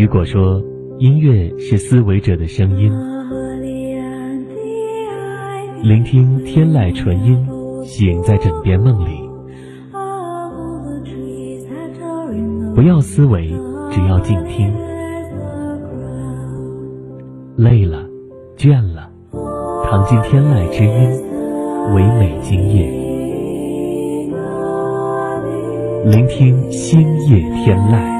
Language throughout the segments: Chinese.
雨果说音乐是思维者的声音，聆听天籁纯音，醒在枕边梦里。不要思维，只要静听。累了，倦了，躺进天籁之音，唯美今夜。聆听星夜天籁。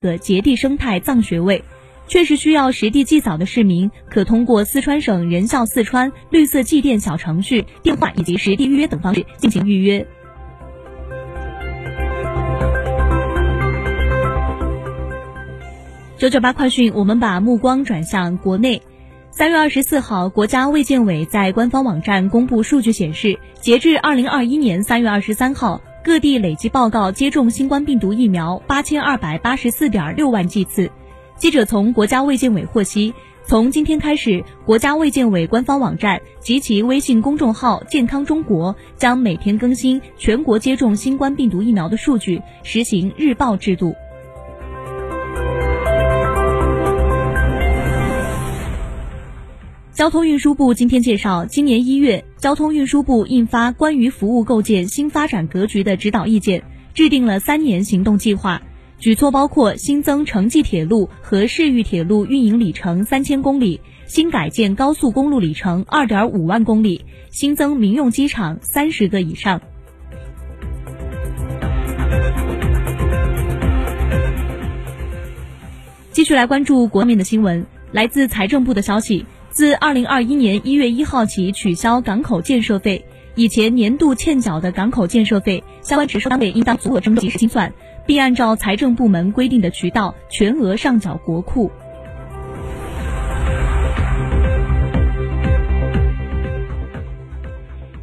的节地生态藏学位，确实需要实地祭扫的市民，可通过四川省人孝四川绿色祭奠小程序、电话以及实地预约等方式进行预约。九九八快讯，我们把目光转向国内。三月二十四号，国家卫健委在官方网站公布数据显示，截至二零二一年三月二十三号，各地累计报告接种新冠病毒疫苗八千二百八十四点六万剂次。记者从国家卫健委获悉，从今天开始，国家卫健委官方网站及其微信公众号“健康中国”将每天更新全国接种新冠病毒疫苗的数据，实行日报制度。交通运输部今天介绍，今年一月，交通运输部印发《关于服务构建新发展格局的指导意见》，制定了三年行动计划，举措包括新增城际铁路和市域铁路运营里程三千公里，新改建高速公路里程二点五万公里，新增民用机场三十个以上。继续来关注国面的新闻，来自财政部的消息。自二零二一年一月一号起取消港口建设费，以前年度欠缴的港口建设费，相关直收单位应当足额征及时清算，并按照财政部门规定的渠道全额上缴国库。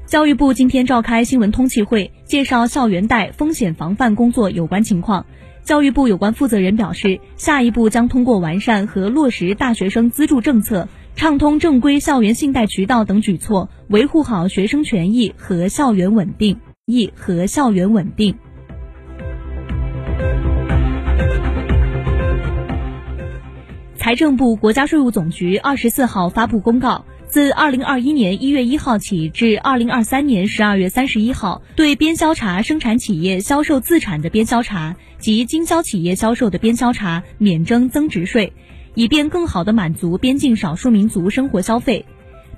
教育部今天召开新闻通气会，介绍校园贷风险防范工作有关情况。教育部有关负责人表示，下一步将通过完善和落实大学生资助政策。畅通正规校园信贷渠道等举措，维护好学生权益和校园稳定。益和校园稳定。财政部、国家税务总局二十四号发布公告，自二零二一年一月一号起至二零二三年十二月三十一号，对边销茶生产企业销售自产的边销茶及经销企业销售的边销茶免征增值税。以便更好地满足边境少数民族生活消费，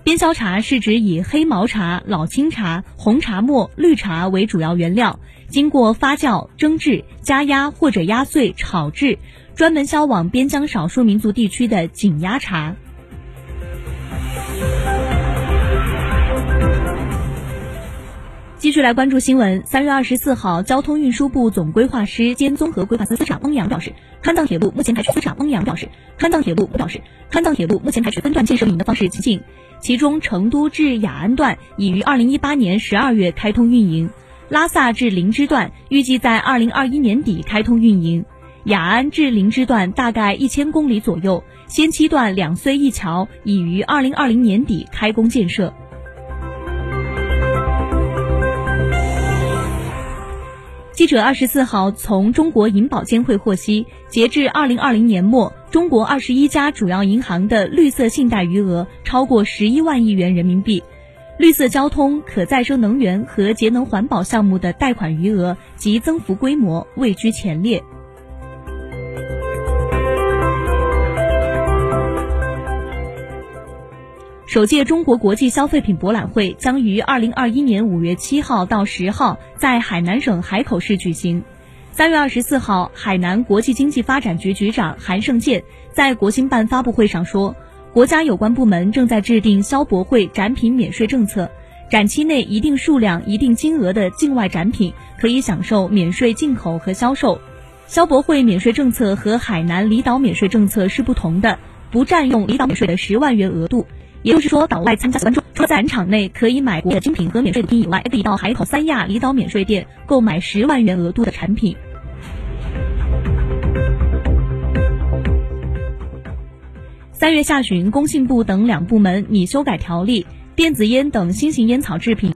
边销茶是指以黑毛茶、老青茶、红茶末、绿茶为主要原料，经过发酵、蒸制、加压或者压碎、炒制，专门销往边疆少数民族地区的紧压茶。继续来关注新闻。三月二十四号，交通运输部总规划师兼综合规划司司长翁阳表示，川藏铁路目前采取司长翁阳表示，川藏铁路表示，川藏铁路目前采取分段建设运营的方式前进，其中成都至雅安段已于二零一八年十二月开通运营，拉萨至林芝段预计在二零二一年底开通运营，雅安至林芝段大概一千公里左右，先期段两隧一桥已于二零二零年底开工建设。记者二十四号从中国银保监会获悉，截至二零二零年末，中国二十一家主要银行的绿色信贷余额超过十一万亿元人民币，绿色交通、可再生能源和节能环保项目的贷款余额及增幅规模位居前列。首届中国国际消费品博览会将于二零二一年五月七号到十号在海南省海口市举行。三月二十四号，海南国际经济发展局局长韩胜建在国新办发布会上说，国家有关部门正在制定消博会展品免税政策，展期内一定数量、一定金额的境外展品可以享受免税进口和销售。消博会免税政策和海南离岛免税政策是不同的，不占用离岛免税的十万元额度。也就是说，岛外参加观众除了在场内可以买国的精品和免税品以外，还可以到海口三亚离岛免税店购买十万元额度的产品。三月下旬，工信部等两部门拟修改条例，电子烟等新型烟草制品